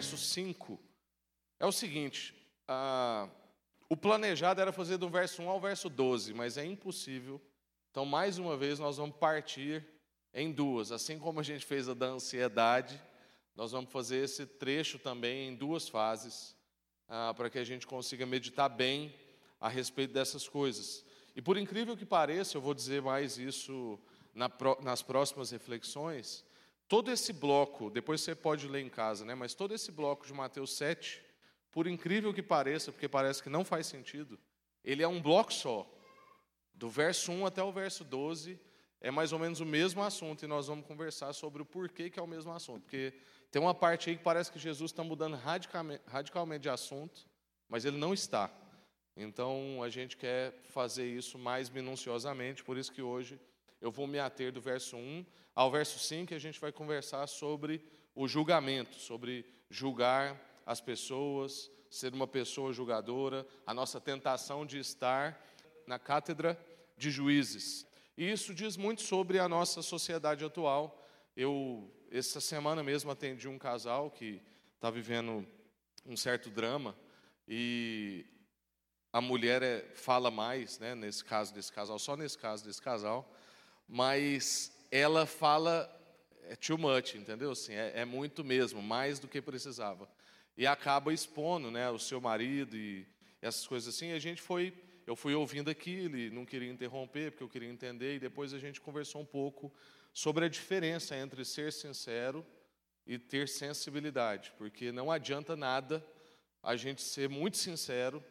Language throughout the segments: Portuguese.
verso 5 é o seguinte: o planejado era fazer do verso 1 ao verso 12, mas é impossível. Então, mais uma vez, nós vamos partir em duas. Assim como a gente fez a da ansiedade, nós vamos fazer esse trecho também em duas fases, ah, para que a gente consiga meditar bem a respeito dessas coisas. E por incrível que pareça, eu vou dizer mais isso na, nas próximas reflexões. Todo esse bloco, depois você pode ler em casa, né? mas todo esse bloco de Mateus 7, por incrível que pareça, porque parece que não faz sentido, ele é um bloco só. Do verso 1 até o verso 12 é mais ou menos o mesmo assunto, e nós vamos conversar sobre o porquê que é o mesmo assunto. Porque tem uma parte aí que parece que Jesus está mudando radicalmente, radicalmente de assunto, mas ele não está. Então a gente quer fazer isso mais minuciosamente, por isso que hoje eu vou me ater do verso 1 ao verso 5, e a gente vai conversar sobre o julgamento, sobre julgar as pessoas, ser uma pessoa julgadora, a nossa tentação de estar na cátedra de juízes. E isso diz muito sobre a nossa sociedade atual. Eu, essa semana mesmo, atendi um casal que está vivendo um certo drama e a mulher é, fala mais, né, nesse caso desse casal, só nesse caso desse casal, mas ela fala é too much, entendeu? Assim, é, é muito mesmo, mais do que precisava e acaba expondo, né, o seu marido e essas coisas assim. E a gente foi, eu fui ouvindo aquilo e não queria interromper porque eu queria entender e depois a gente conversou um pouco sobre a diferença entre ser sincero e ter sensibilidade, porque não adianta nada a gente ser muito sincero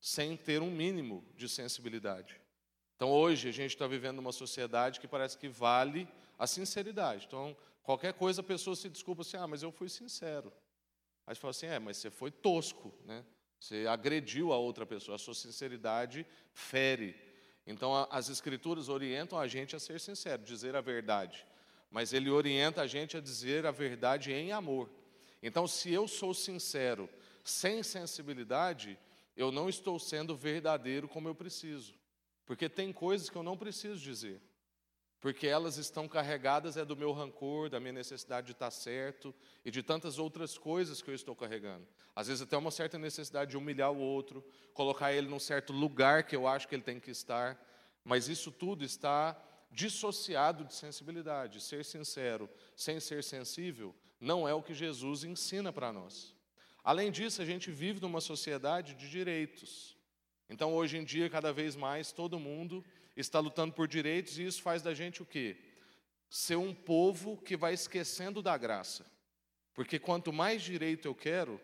sem ter um mínimo de sensibilidade. Então hoje a gente está vivendo uma sociedade que parece que vale a sinceridade. Então qualquer coisa a pessoa se desculpa assim, ah, mas eu fui sincero. Aí você fala assim: é, mas você foi tosco, né? Você agrediu a outra pessoa, a sua sinceridade fere. Então, a, as Escrituras orientam a gente a ser sincero, dizer a verdade. Mas ele orienta a gente a dizer a verdade em amor. Então, se eu sou sincero, sem sensibilidade, eu não estou sendo verdadeiro como eu preciso. Porque tem coisas que eu não preciso dizer porque elas estão carregadas é do meu rancor, da minha necessidade de estar certo e de tantas outras coisas que eu estou carregando. Às vezes até uma certa necessidade de humilhar o outro, colocar ele num certo lugar que eu acho que ele tem que estar, mas isso tudo está dissociado de sensibilidade. Ser sincero sem ser sensível não é o que Jesus ensina para nós. Além disso, a gente vive numa sociedade de direitos. Então, hoje em dia, cada vez mais, todo mundo está lutando por direitos, e isso faz da gente o quê? Ser um povo que vai esquecendo da graça. Porque quanto mais direito eu quero,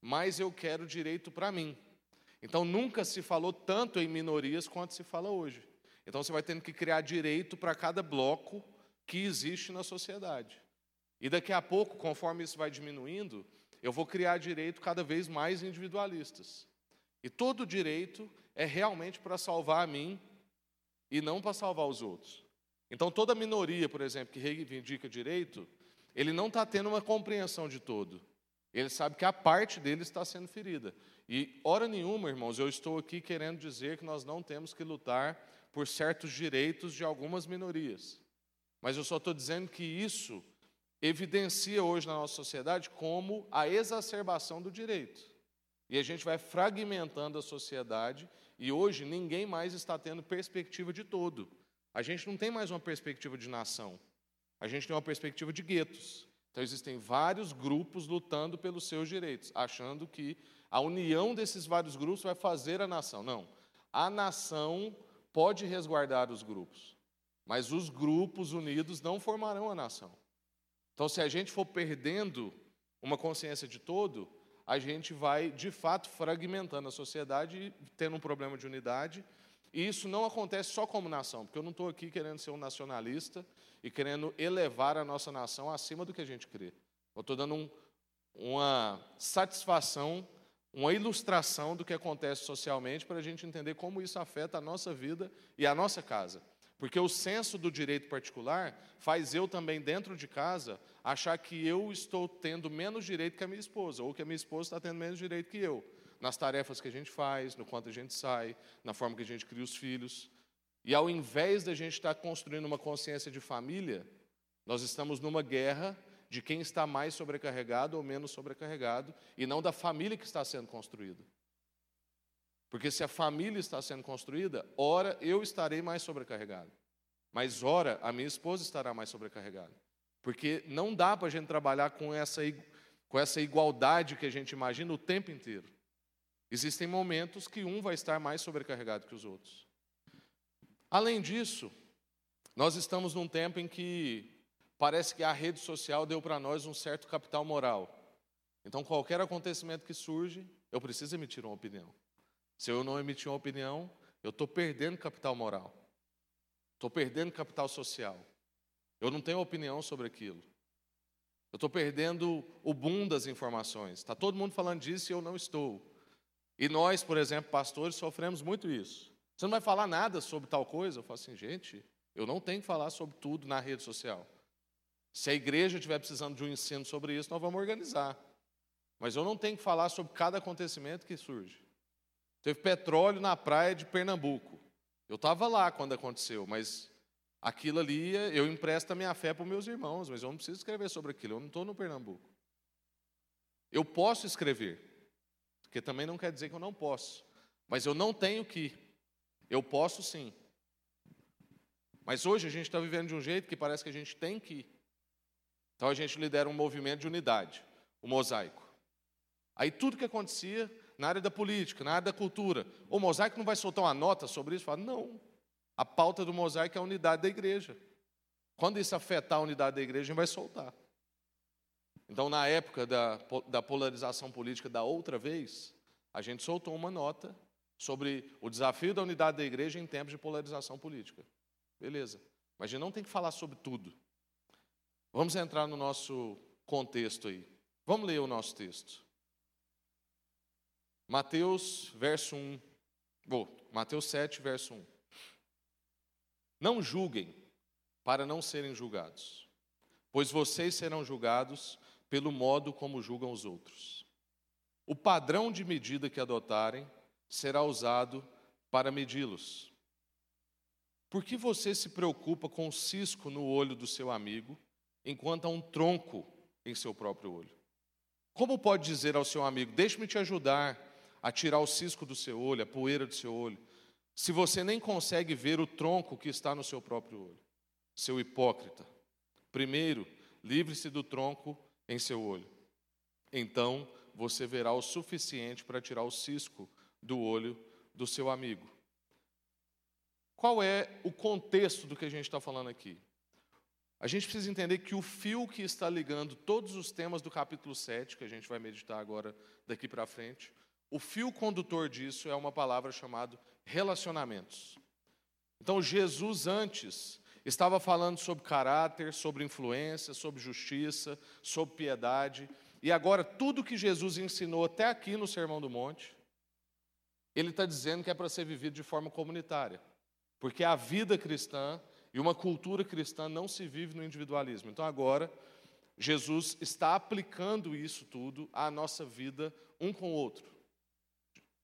mais eu quero direito para mim. Então nunca se falou tanto em minorias quanto se fala hoje. Então você vai tendo que criar direito para cada bloco que existe na sociedade. E daqui a pouco, conforme isso vai diminuindo, eu vou criar direito cada vez mais individualistas. E todo direito é realmente para salvar a mim e não para salvar os outros. Então, toda minoria, por exemplo, que reivindica direito, ele não está tendo uma compreensão de todo. Ele sabe que a parte dele está sendo ferida. E, hora nenhuma, irmãos, eu estou aqui querendo dizer que nós não temos que lutar por certos direitos de algumas minorias. Mas eu só estou dizendo que isso evidencia hoje na nossa sociedade como a exacerbação do direito. E a gente vai fragmentando a sociedade e hoje ninguém mais está tendo perspectiva de todo. A gente não tem mais uma perspectiva de nação. A gente tem uma perspectiva de guetos. Então existem vários grupos lutando pelos seus direitos, achando que a união desses vários grupos vai fazer a nação. Não. A nação pode resguardar os grupos, mas os grupos unidos não formarão a nação. Então, se a gente for perdendo uma consciência de todo, a gente vai, de fato, fragmentando a sociedade tendo um problema de unidade. E isso não acontece só como nação, porque eu não estou aqui querendo ser um nacionalista e querendo elevar a nossa nação acima do que a gente crê. Eu estou dando um, uma satisfação, uma ilustração do que acontece socialmente para a gente entender como isso afeta a nossa vida e a nossa casa. Porque o senso do direito particular faz eu também, dentro de casa, achar que eu estou tendo menos direito que a minha esposa, ou que a minha esposa está tendo menos direito que eu, nas tarefas que a gente faz, no quanto a gente sai, na forma que a gente cria os filhos. E ao invés da gente estar construindo uma consciência de família, nós estamos numa guerra de quem está mais sobrecarregado ou menos sobrecarregado, e não da família que está sendo construída. Porque se a família está sendo construída, ora eu estarei mais sobrecarregado. Mas ora a minha esposa estará mais sobrecarregada. Porque não dá para a gente trabalhar com essa, com essa igualdade que a gente imagina o tempo inteiro. Existem momentos que um vai estar mais sobrecarregado que os outros. Além disso, nós estamos num tempo em que parece que a rede social deu para nós um certo capital moral. Então, qualquer acontecimento que surge, eu preciso emitir uma opinião. Se eu não emitir uma opinião, eu estou perdendo capital moral. Estou perdendo capital social. Eu não tenho opinião sobre aquilo. Eu estou perdendo o boom das informações. Está todo mundo falando disso e eu não estou. E nós, por exemplo, pastores, sofremos muito isso. Você não vai falar nada sobre tal coisa? Eu falo assim, gente, eu não tenho que falar sobre tudo na rede social. Se a igreja estiver precisando de um ensino sobre isso, nós vamos organizar. Mas eu não tenho que falar sobre cada acontecimento que surge. Teve petróleo na praia de Pernambuco. Eu estava lá quando aconteceu, mas aquilo ali, eu empresto a minha fé para os meus irmãos, mas eu não preciso escrever sobre aquilo, eu não estou no Pernambuco. Eu posso escrever, porque também não quer dizer que eu não posso, mas eu não tenho que. Eu posso sim. Mas hoje a gente está vivendo de um jeito que parece que a gente tem que. Então a gente lidera um movimento de unidade, o mosaico. Aí tudo que acontecia na área da política, na área da cultura, o mosaico não vai soltar uma nota sobre isso? Fala, não. A pauta do mosaico é a unidade da igreja. Quando isso afetar a unidade da igreja, a gente vai soltar. Então, na época da, da polarização política da outra vez, a gente soltou uma nota sobre o desafio da unidade da igreja em tempos de polarização política. Beleza. Mas a gente não tem que falar sobre tudo. Vamos entrar no nosso contexto aí. Vamos ler o nosso texto. Mateus, verso 1. Oh, Mateus 7, verso 1. Não julguem, para não serem julgados, pois vocês serão julgados pelo modo como julgam os outros. O padrão de medida que adotarem será usado para medi-los. Por que você se preocupa com o cisco no olho do seu amigo, enquanto há um tronco em seu próprio olho? Como pode dizer ao seu amigo: Deixe-me te ajudar a tirar o cisco do seu olho, a poeira do seu olho, se você nem consegue ver o tronco que está no seu próprio olho? Seu hipócrita. Primeiro, livre-se do tronco em seu olho. Então você verá o suficiente para tirar o cisco do olho do seu amigo. Qual é o contexto do que a gente está falando aqui? A gente precisa entender que o fio que está ligando todos os temas do capítulo 7, que a gente vai meditar agora daqui para frente, o fio condutor disso é uma palavra chamada relacionamentos. Então, Jesus antes estava falando sobre caráter, sobre influência, sobre justiça, sobre piedade, e agora tudo que Jesus ensinou até aqui no Sermão do Monte, ele está dizendo que é para ser vivido de forma comunitária, porque a vida cristã e uma cultura cristã não se vive no individualismo. Então, agora, Jesus está aplicando isso tudo à nossa vida um com o outro.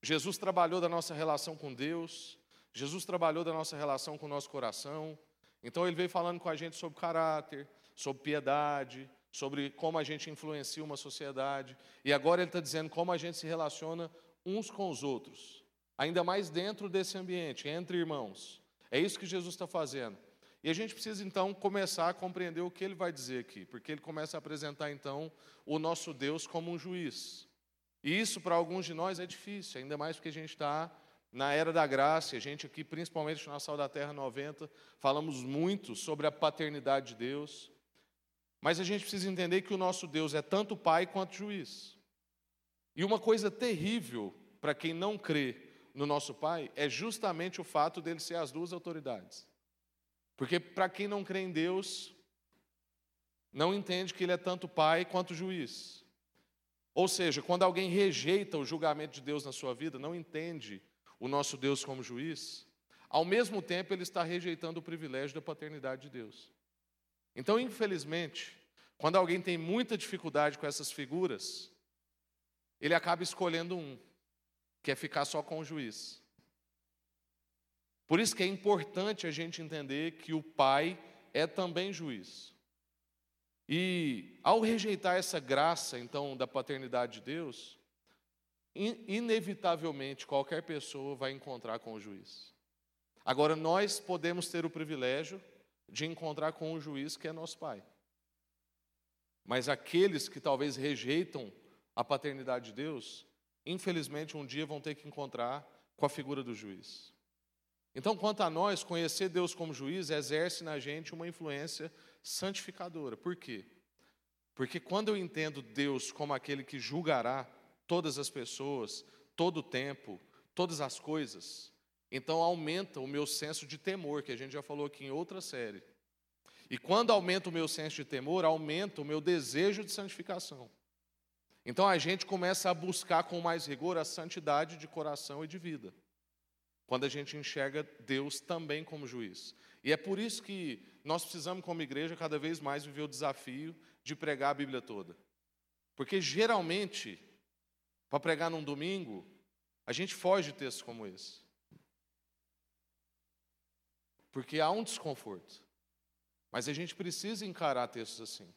Jesus trabalhou da nossa relação com Deus, Jesus trabalhou da nossa relação com o nosso coração. Então ele veio falando com a gente sobre caráter, sobre piedade, sobre como a gente influencia uma sociedade. E agora ele está dizendo como a gente se relaciona uns com os outros, ainda mais dentro desse ambiente, entre irmãos. É isso que Jesus está fazendo. E a gente precisa então começar a compreender o que ele vai dizer aqui, porque ele começa a apresentar então o nosso Deus como um juiz. E isso para alguns de nós é difícil, ainda mais porque a gente está na era da graça, a gente aqui, principalmente na Sal da Terra 90, falamos muito sobre a paternidade de Deus. Mas a gente precisa entender que o nosso Deus é tanto pai quanto juiz. E uma coisa terrível para quem não crê no nosso pai é justamente o fato dele ser as duas autoridades. Porque para quem não crê em Deus, não entende que ele é tanto pai quanto juiz. Ou seja, quando alguém rejeita o julgamento de Deus na sua vida, não entende o nosso Deus como juiz, ao mesmo tempo ele está rejeitando o privilégio da paternidade de Deus. Então, infelizmente, quando alguém tem muita dificuldade com essas figuras, ele acaba escolhendo um, que é ficar só com o juiz. Por isso que é importante a gente entender que o pai é também juiz. E ao rejeitar essa graça, então, da paternidade de Deus, inevitavelmente qualquer pessoa vai encontrar com o juiz. Agora, nós podemos ter o privilégio de encontrar com o juiz que é nosso pai. Mas aqueles que talvez rejeitam a paternidade de Deus, infelizmente um dia vão ter que encontrar com a figura do juiz. Então, quanto a nós, conhecer Deus como juiz exerce na gente uma influência santificadora. Por quê? Porque quando eu entendo Deus como aquele que julgará todas as pessoas, todo o tempo, todas as coisas, então aumenta o meu senso de temor, que a gente já falou aqui em outra série. E quando aumenta o meu senso de temor, aumenta o meu desejo de santificação. Então a gente começa a buscar com mais rigor a santidade de coração e de vida. Quando a gente enxerga Deus também como juiz. E é por isso que nós precisamos, como igreja, cada vez mais viver o desafio de pregar a Bíblia toda. Porque geralmente, para pregar num domingo, a gente foge de textos como esse. Porque há um desconforto. Mas a gente precisa encarar textos assim.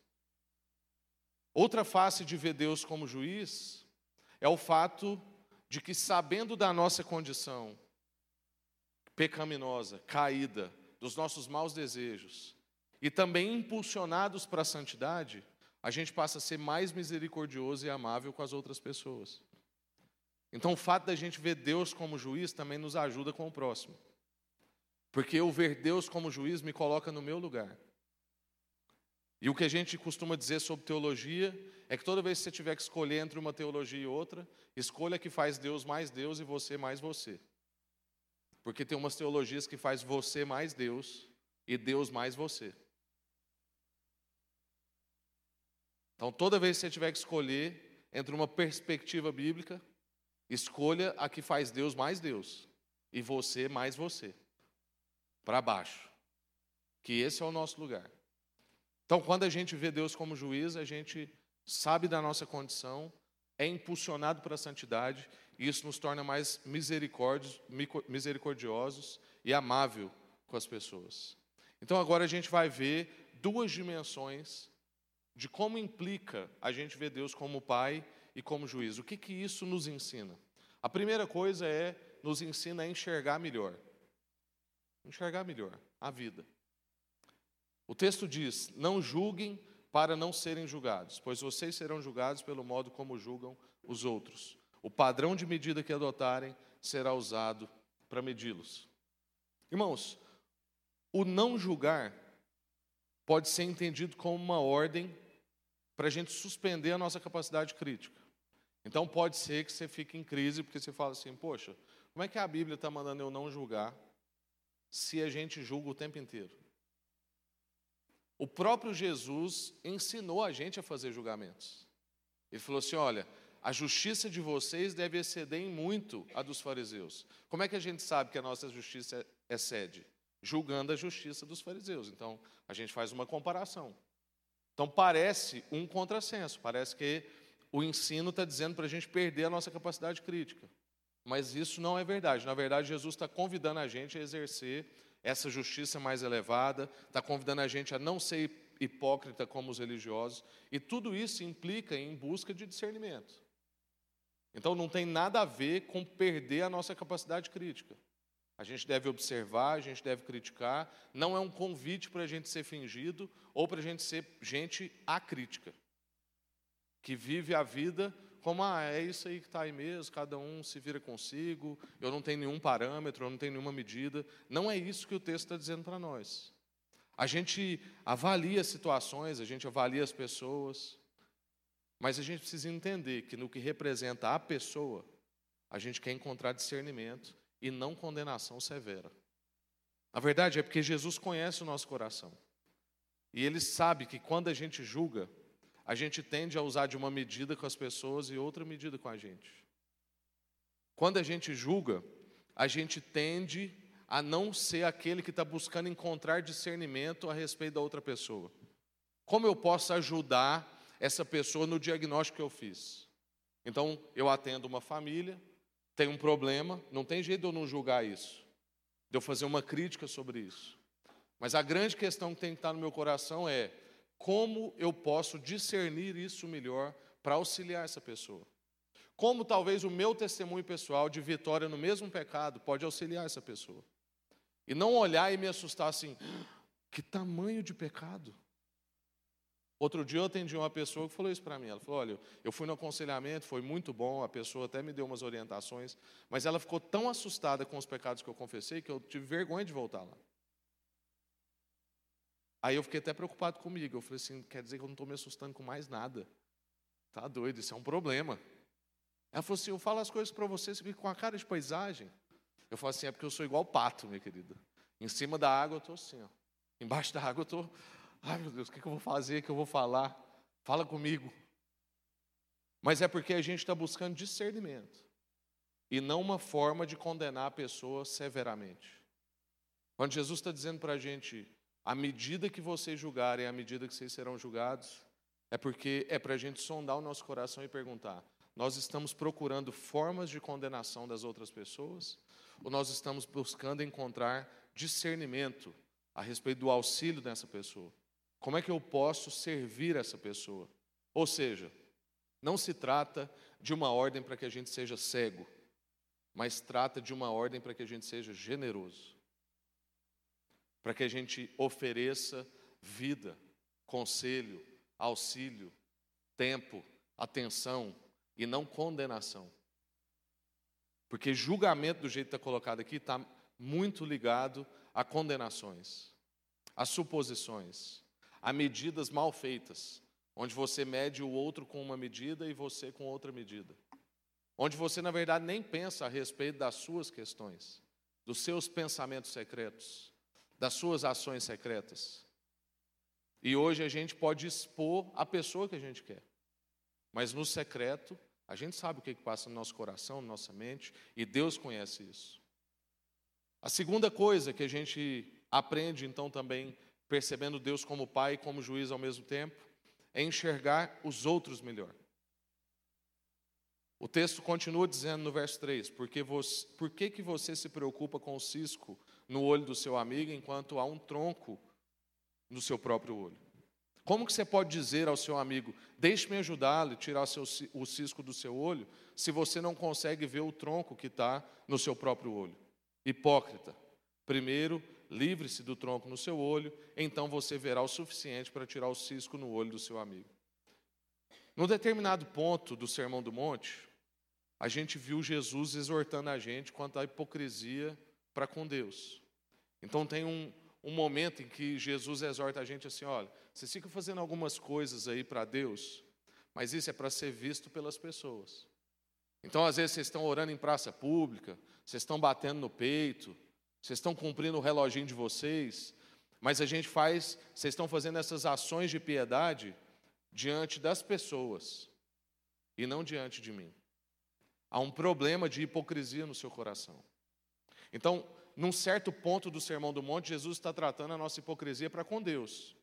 Outra face de ver Deus como juiz é o fato de que, sabendo da nossa condição pecaminosa, caída, dos nossos maus desejos, e também impulsionados para a santidade, a gente passa a ser mais misericordioso e amável com as outras pessoas. Então, o fato da gente ver Deus como juiz também nos ajuda com o próximo. Porque eu ver Deus como juiz me coloca no meu lugar. E o que a gente costuma dizer sobre teologia é que toda vez que você tiver que escolher entre uma teologia e outra, escolha que faz Deus mais Deus e você mais você. Porque tem umas teologias que faz você mais Deus e Deus mais você. Então, toda vez que você tiver que escolher entre uma perspectiva bíblica, escolha a que faz Deus mais Deus e você mais você. Para baixo. Que esse é o nosso lugar. Então, quando a gente vê Deus como juiz, a gente sabe da nossa condição, é impulsionado para a santidade, isso nos torna mais misericordiosos e amável com as pessoas. Então, agora a gente vai ver duas dimensões de como implica a gente ver Deus como Pai e como juiz. O que, que isso nos ensina? A primeira coisa é, nos ensina a enxergar melhor. Enxergar melhor a vida. O texto diz: Não julguem para não serem julgados, pois vocês serão julgados pelo modo como julgam os outros. O padrão de medida que adotarem será usado para medi-los. Irmãos, o não julgar pode ser entendido como uma ordem para a gente suspender a nossa capacidade crítica. Então pode ser que você fique em crise porque você fala assim: poxa, como é que a Bíblia está mandando eu não julgar se a gente julga o tempo inteiro? O próprio Jesus ensinou a gente a fazer julgamentos. Ele falou assim: olha, a justiça de vocês deve exceder em muito a dos fariseus. Como é que a gente sabe que a nossa justiça excede? Julgando a justiça dos fariseus. Então, a gente faz uma comparação. Então parece um contrassenso, parece que o ensino está dizendo para a gente perder a nossa capacidade crítica. Mas isso não é verdade. Na verdade, Jesus está convidando a gente a exercer essa justiça mais elevada, está convidando a gente a não ser hipócrita como os religiosos, e tudo isso implica em busca de discernimento. Então não tem nada a ver com perder a nossa capacidade crítica. A gente deve observar, a gente deve criticar. Não é um convite para a gente ser fingido ou para a gente ser gente acrítica, que vive a vida como, ah, é isso aí que está aí mesmo, cada um se vira consigo, eu não tenho nenhum parâmetro, eu não tenho nenhuma medida. Não é isso que o texto está dizendo para nós. A gente avalia situações, a gente avalia as pessoas, mas a gente precisa entender que no que representa a pessoa, a gente quer encontrar discernimento e não condenação severa. A verdade é porque Jesus conhece o nosso coração. E ele sabe que quando a gente julga, a gente tende a usar de uma medida com as pessoas e outra medida com a gente. Quando a gente julga, a gente tende a não ser aquele que está buscando encontrar discernimento a respeito da outra pessoa. Como eu posso ajudar essa pessoa no diagnóstico que eu fiz? Então, eu atendo uma família, tem um problema, não tem jeito de eu não julgar isso, de eu fazer uma crítica sobre isso. Mas a grande questão que tem que estar no meu coração é: como eu posso discernir isso melhor para auxiliar essa pessoa. Como talvez o meu testemunho pessoal de vitória no mesmo pecado pode auxiliar essa pessoa. E não olhar e me assustar assim, que tamanho de pecado. Outro dia eu atendi uma pessoa que falou isso para mim. Ela falou: Olha, eu fui no aconselhamento, foi muito bom, a pessoa até me deu umas orientações, mas ela ficou tão assustada com os pecados que eu confessei que eu tive vergonha de voltar lá. Aí eu fiquei até preocupado comigo. Eu falei assim: quer dizer que eu não estou me assustando com mais nada. Tá doido, isso é um problema. Ela falou assim: eu falo as coisas para você, você fica com a cara de paisagem. Eu falo assim: é porque eu sou igual pato, minha querida. Em cima da água eu estou assim, ó. embaixo da água eu estou. Ai meu Deus, o que, eu vou fazer? O que eu vou falar? Fala comigo. Mas é porque a gente está buscando discernimento e não uma forma de condenar a pessoa severamente. Quando Jesus está dizendo para a gente, à medida que vocês julgarem, à medida que vocês serão julgados, é porque é para a gente sondar o nosso coração e perguntar: nós estamos procurando formas de condenação das outras pessoas? Ou nós estamos buscando encontrar discernimento a respeito do auxílio dessa pessoa? Como é que eu posso servir essa pessoa? Ou seja, não se trata de uma ordem para que a gente seja cego, mas trata de uma ordem para que a gente seja generoso, para que a gente ofereça vida, conselho, auxílio, tempo, atenção e não condenação. Porque julgamento, do jeito que está colocado aqui, está muito ligado a condenações, a suposições, a medidas mal feitas, onde você mede o outro com uma medida e você com outra medida. Onde você, na verdade, nem pensa a respeito das suas questões, dos seus pensamentos secretos, das suas ações secretas. E hoje a gente pode expor a pessoa que a gente quer, mas no secreto, a gente sabe o que passa no nosso coração, na nossa mente, e Deus conhece isso. A segunda coisa que a gente aprende, então, também percebendo Deus como Pai e como juiz ao mesmo tempo, é enxergar os outros melhor. O texto continua dizendo no verso 3: Porque você, por que, que você se preocupa com o cisco no olho do seu amigo enquanto há um tronco no seu próprio olho? Como que você pode dizer ao seu amigo, deixe-me ajudá-lo e tirar seu, o cisco do seu olho, se você não consegue ver o tronco que está no seu próprio olho? Hipócrita, primeiro livre-se do tronco no seu olho, então você verá o suficiente para tirar o cisco no olho do seu amigo. No determinado ponto do Sermão do Monte, a gente viu Jesus exortando a gente quanto à hipocrisia para com Deus. Então tem um, um momento em que Jesus exorta a gente assim: olha, vocês ficam fazendo algumas coisas aí para Deus, mas isso é para ser visto pelas pessoas. Então, às vezes, vocês estão orando em praça pública, vocês estão batendo no peito, vocês estão cumprindo o reloginho de vocês, mas a gente faz, vocês estão fazendo essas ações de piedade diante das pessoas e não diante de mim. Há um problema de hipocrisia no seu coração. Então, num certo ponto do Sermão do Monte, Jesus está tratando a nossa hipocrisia para com Deus,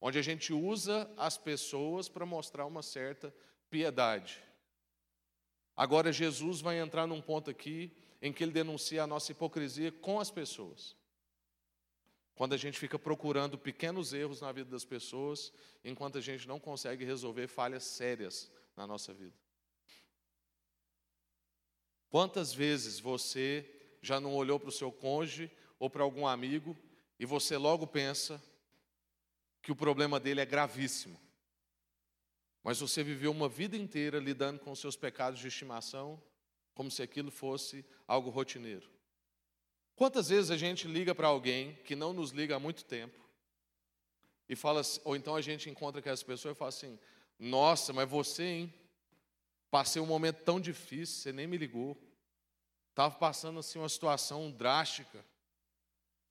onde a gente usa as pessoas para mostrar uma certa piedade. Agora, Jesus vai entrar num ponto aqui em que ele denuncia a nossa hipocrisia com as pessoas. Quando a gente fica procurando pequenos erros na vida das pessoas, enquanto a gente não consegue resolver falhas sérias na nossa vida. Quantas vezes você já não olhou para o seu cônjuge ou para algum amigo e você logo pensa que o problema dele é gravíssimo? Mas você viveu uma vida inteira lidando com seus pecados de estimação como se aquilo fosse algo rotineiro. Quantas vezes a gente liga para alguém que não nos liga há muito tempo e fala, ou então a gente encontra aquelas pessoas e fala assim: Nossa, mas você, hein? Passei um momento tão difícil, você nem me ligou. Estava passando assim uma situação drástica.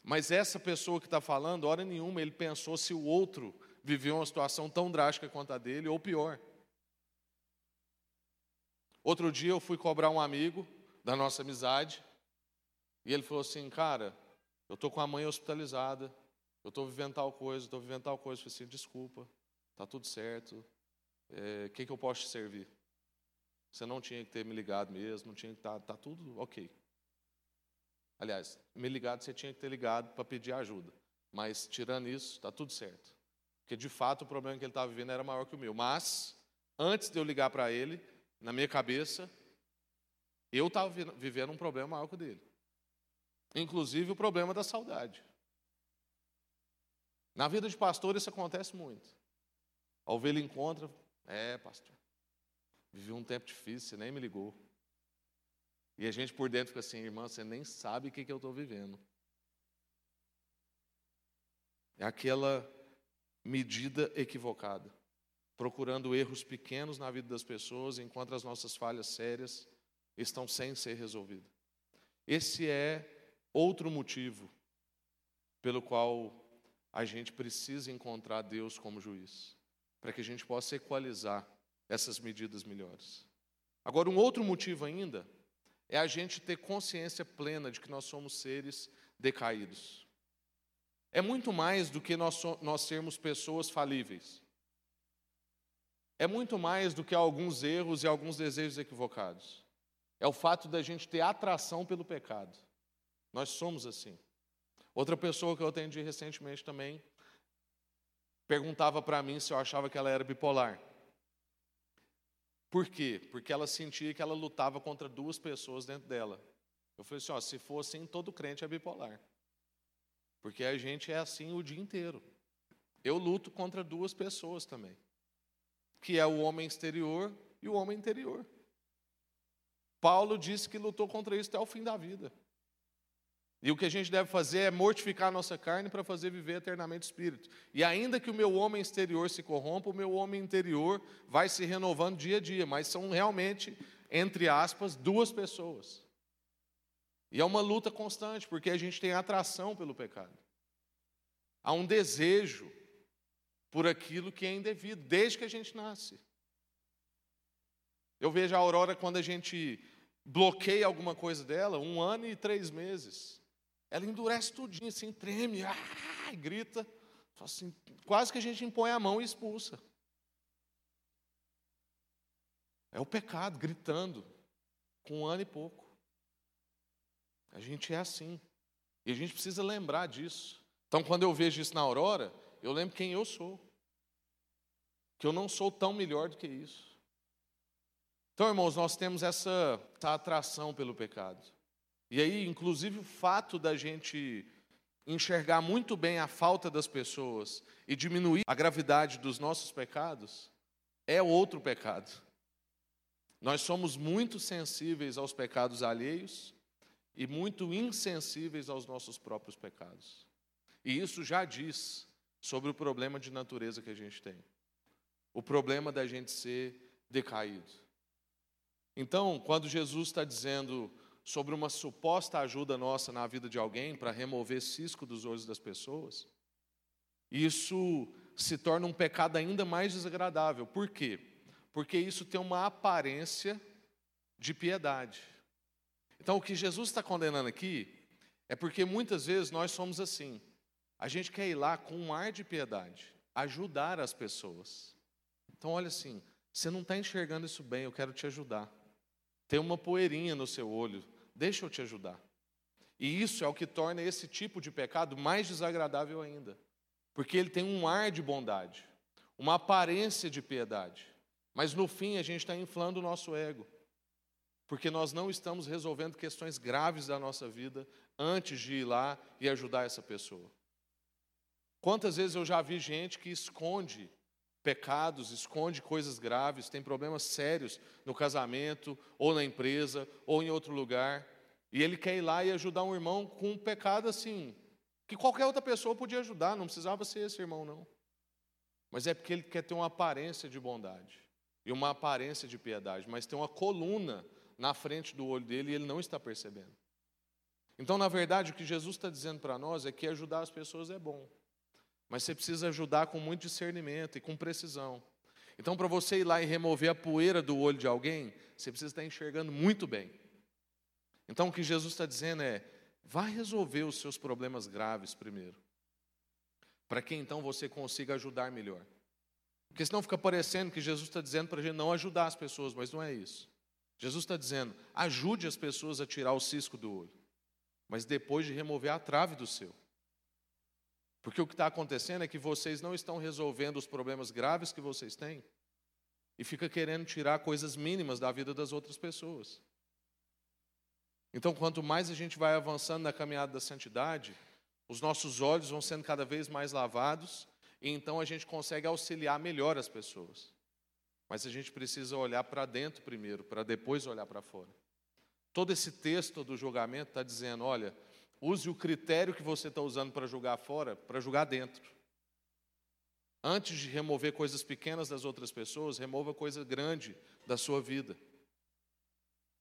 Mas essa pessoa que está falando, hora nenhuma, ele pensou se o outro viveu uma situação tão drástica quanto a dele, ou pior. Outro dia eu fui cobrar um amigo da nossa amizade e ele falou assim, cara, eu estou com a mãe hospitalizada, eu estou vivendo tal coisa, estou vivendo tal coisa. Eu falei assim, desculpa, está tudo certo, o é, que, que eu posso te servir? Você não tinha que ter me ligado mesmo, não tinha que estar, tá, tá tudo ok. Aliás, me ligado você tinha que ter ligado para pedir ajuda, mas tirando isso, está tudo certo. Porque de fato o problema que ele estava vivendo era maior que o meu. Mas, antes de eu ligar para ele, na minha cabeça, eu estava vivendo um problema maior que o dele. Inclusive o problema da saudade. Na vida de pastor isso acontece muito. A ovelha encontra, é, pastor, vivi um tempo difícil, você nem me ligou. E a gente por dentro fica assim, irmã, você nem sabe o que, que eu estou vivendo. É aquela medida equivocada, procurando erros pequenos na vida das pessoas, enquanto as nossas falhas sérias estão sem ser resolvidas. Esse é outro motivo pelo qual a gente precisa encontrar Deus como juiz, para que a gente possa equalizar essas medidas melhores. Agora, um outro motivo ainda é a gente ter consciência plena de que nós somos seres decaídos. É muito mais do que nós, nós sermos pessoas falíveis. É muito mais do que alguns erros e alguns desejos equivocados. É o fato da gente ter atração pelo pecado. Nós somos assim. Outra pessoa que eu atendi recentemente também perguntava para mim se eu achava que ela era bipolar. Por quê? Porque ela sentia que ela lutava contra duas pessoas dentro dela. Eu falei assim: ó, se for assim, todo crente é bipolar. Porque a gente é assim o dia inteiro. Eu luto contra duas pessoas também, que é o homem exterior e o homem interior. Paulo disse que lutou contra isso até o fim da vida. E o que a gente deve fazer é mortificar a nossa carne para fazer viver eternamente o espírito. E ainda que o meu homem exterior se corrompa, o meu homem interior vai se renovando dia a dia, mas são realmente, entre aspas, duas pessoas. E é uma luta constante, porque a gente tem atração pelo pecado. Há um desejo por aquilo que é indevido, desde que a gente nasce. Eu vejo a Aurora quando a gente bloqueia alguma coisa dela, um ano e três meses. Ela endurece tudinho, assim, treme, ah, grita. Assim, quase que a gente impõe a mão e expulsa. É o pecado gritando, com um ano e pouco. A gente é assim. E a gente precisa lembrar disso. Então, quando eu vejo isso na aurora, eu lembro quem eu sou. Que eu não sou tão melhor do que isso. Então, irmãos, nós temos essa, essa atração pelo pecado. E aí, inclusive, o fato da gente enxergar muito bem a falta das pessoas e diminuir a gravidade dos nossos pecados é outro pecado. Nós somos muito sensíveis aos pecados alheios e muito insensíveis aos nossos próprios pecados. E isso já diz sobre o problema de natureza que a gente tem. O problema da gente ser decaído. Então, quando Jesus está dizendo sobre uma suposta ajuda nossa na vida de alguém para remover cisco dos olhos das pessoas, isso se torna um pecado ainda mais desagradável. Por quê? Porque isso tem uma aparência de piedade. Então, o que Jesus está condenando aqui é porque muitas vezes nós somos assim. A gente quer ir lá com um ar de piedade, ajudar as pessoas. Então, olha assim, você não está enxergando isso bem, eu quero te ajudar. Tem uma poeirinha no seu olho, deixa eu te ajudar. E isso é o que torna esse tipo de pecado mais desagradável ainda, porque ele tem um ar de bondade, uma aparência de piedade, mas no fim a gente está inflando o nosso ego porque nós não estamos resolvendo questões graves da nossa vida antes de ir lá e ajudar essa pessoa. Quantas vezes eu já vi gente que esconde pecados, esconde coisas graves, tem problemas sérios no casamento, ou na empresa, ou em outro lugar, e ele quer ir lá e ajudar um irmão com um pecado assim, que qualquer outra pessoa podia ajudar, não precisava ser esse irmão, não. Mas é porque ele quer ter uma aparência de bondade e uma aparência de piedade, mas tem uma coluna na frente do olho dele e ele não está percebendo. Então, na verdade, o que Jesus está dizendo para nós é que ajudar as pessoas é bom, mas você precisa ajudar com muito discernimento e com precisão. Então, para você ir lá e remover a poeira do olho de alguém, você precisa estar enxergando muito bem. Então, o que Jesus está dizendo é: vá resolver os seus problemas graves primeiro, para que então você consiga ajudar melhor. Porque senão fica parecendo que Jesus está dizendo para a gente não ajudar as pessoas, mas não é isso. Jesus está dizendo: ajude as pessoas a tirar o cisco do olho, mas depois de remover a trave do seu. Porque o que está acontecendo é que vocês não estão resolvendo os problemas graves que vocês têm e fica querendo tirar coisas mínimas da vida das outras pessoas. Então, quanto mais a gente vai avançando na caminhada da santidade, os nossos olhos vão sendo cada vez mais lavados e então a gente consegue auxiliar melhor as pessoas. Mas a gente precisa olhar para dentro primeiro, para depois olhar para fora. Todo esse texto do julgamento está dizendo: olha, use o critério que você está usando para julgar fora, para julgar dentro. Antes de remover coisas pequenas das outras pessoas, remova coisa grande da sua vida.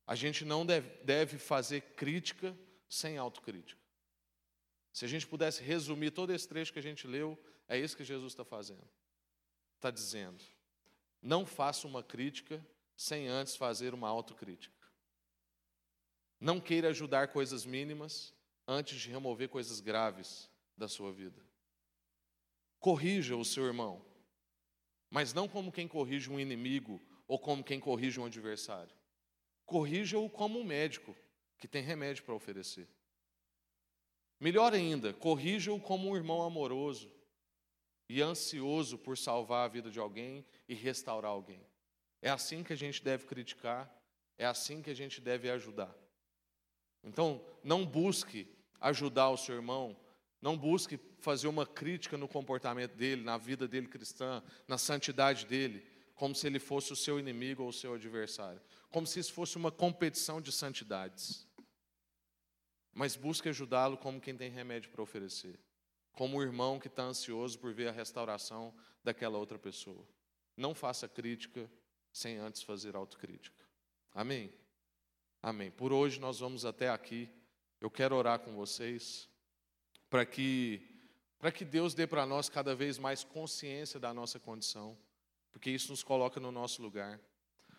A gente não deve, deve fazer crítica sem autocrítica. Se a gente pudesse resumir todo esse trecho que a gente leu, é isso que Jesus está fazendo. Está dizendo: não faça uma crítica sem antes fazer uma autocrítica. Não queira ajudar coisas mínimas antes de remover coisas graves da sua vida. Corrija o seu irmão, mas não como quem corrige um inimigo ou como quem corrige um adversário. Corrija-o como um médico que tem remédio para oferecer. Melhor ainda, corrija-o como um irmão amoroso e ansioso por salvar a vida de alguém e restaurar alguém. É assim que a gente deve criticar, é assim que a gente deve ajudar. Então, não busque ajudar o seu irmão, não busque fazer uma crítica no comportamento dele, na vida dele cristã, na santidade dele, como se ele fosse o seu inimigo ou o seu adversário, como se isso fosse uma competição de santidades. Mas busque ajudá-lo como quem tem remédio para oferecer como o irmão que está ansioso por ver a restauração daquela outra pessoa. Não faça crítica sem antes fazer autocrítica. Amém? Amém. Por hoje nós vamos até aqui. Eu quero orar com vocês para que para que Deus dê para nós cada vez mais consciência da nossa condição, porque isso nos coloca no nosso lugar.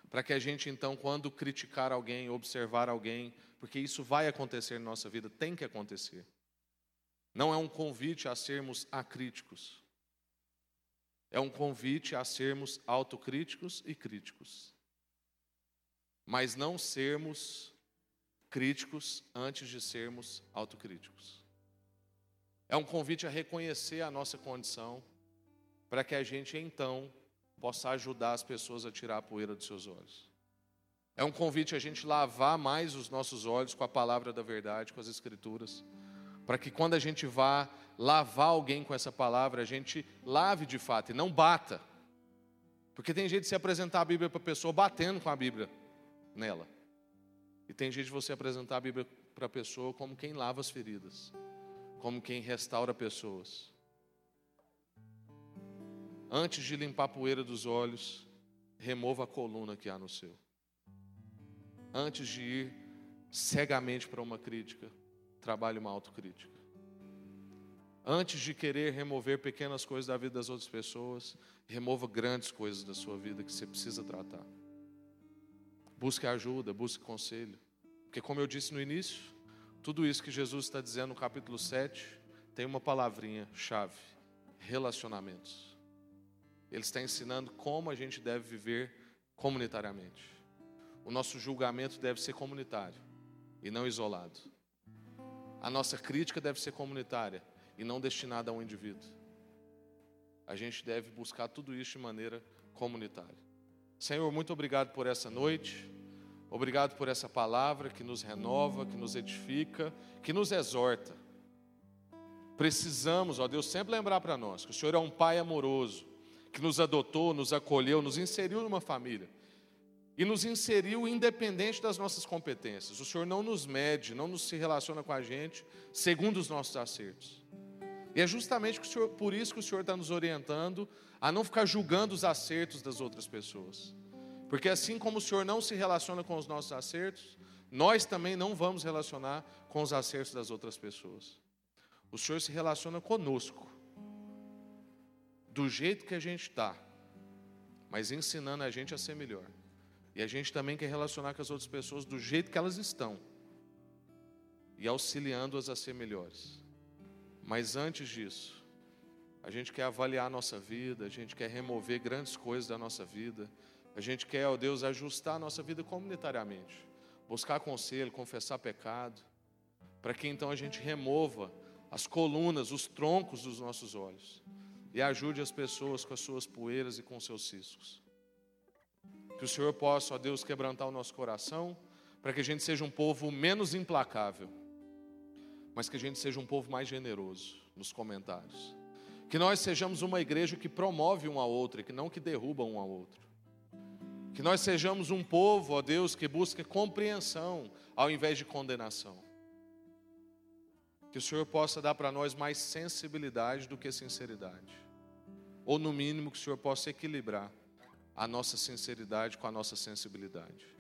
Para que a gente então, quando criticar alguém, observar alguém, porque isso vai acontecer na nossa vida, tem que acontecer. Não é um convite a sermos acríticos. É um convite a sermos autocríticos e críticos. Mas não sermos críticos antes de sermos autocríticos. É um convite a reconhecer a nossa condição, para que a gente então possa ajudar as pessoas a tirar a poeira dos seus olhos. É um convite a gente lavar mais os nossos olhos com a palavra da verdade, com as Escrituras para que quando a gente vá lavar alguém com essa palavra, a gente lave de fato e não bata. Porque tem jeito de se apresentar a Bíblia para a pessoa batendo com a Bíblia nela. E tem jeito de você apresentar a Bíblia para a pessoa como quem lava as feridas, como quem restaura pessoas. Antes de limpar a poeira dos olhos, remova a coluna que há no seu. Antes de ir cegamente para uma crítica, trabalhe uma autocrítica. Antes de querer remover pequenas coisas da vida das outras pessoas, remova grandes coisas da sua vida que você precisa tratar. Busque ajuda, busque conselho. Porque, como eu disse no início, tudo isso que Jesus está dizendo no capítulo 7 tem uma palavrinha chave: relacionamentos. Ele está ensinando como a gente deve viver comunitariamente. O nosso julgamento deve ser comunitário e não isolado. A nossa crítica deve ser comunitária e não destinada a um indivíduo. A gente deve buscar tudo isso de maneira comunitária. Senhor, muito obrigado por essa noite. Obrigado por essa palavra que nos renova, que nos edifica, que nos exorta. Precisamos, ó Deus, sempre lembrar para nós que o Senhor é um Pai amoroso, que nos adotou, nos acolheu, nos inseriu numa família e nos inseriu independente das nossas competências. O Senhor não nos mede, não nos se relaciona com a gente segundo os nossos acertos. E é justamente por isso que o Senhor está nos orientando a não ficar julgando os acertos das outras pessoas. Porque assim como o Senhor não se relaciona com os nossos acertos, nós também não vamos relacionar com os acertos das outras pessoas. O Senhor se relaciona conosco, do jeito que a gente está, mas ensinando a gente a ser melhor. E a gente também quer relacionar com as outras pessoas do jeito que elas estão e auxiliando-as a ser melhores. Mas antes disso, a gente quer avaliar a nossa vida, a gente quer remover grandes coisas da nossa vida, a gente quer, ó Deus, ajustar a nossa vida comunitariamente, buscar conselho, confessar pecado, para que então a gente remova as colunas, os troncos dos nossos olhos. E ajude as pessoas com as suas poeiras e com seus ciscos. Que o Senhor possa, ó Deus, quebrantar o nosso coração, para que a gente seja um povo menos implacável, mas que a gente seja um povo mais generoso nos comentários. Que nós sejamos uma igreja que promove um outro e que não que derruba um ao outro. Que nós sejamos um povo, ó Deus, que busca compreensão ao invés de condenação. Que o Senhor possa dar para nós mais sensibilidade do que sinceridade. Ou, no mínimo, que o Senhor possa equilibrar a nossa sinceridade com a nossa sensibilidade.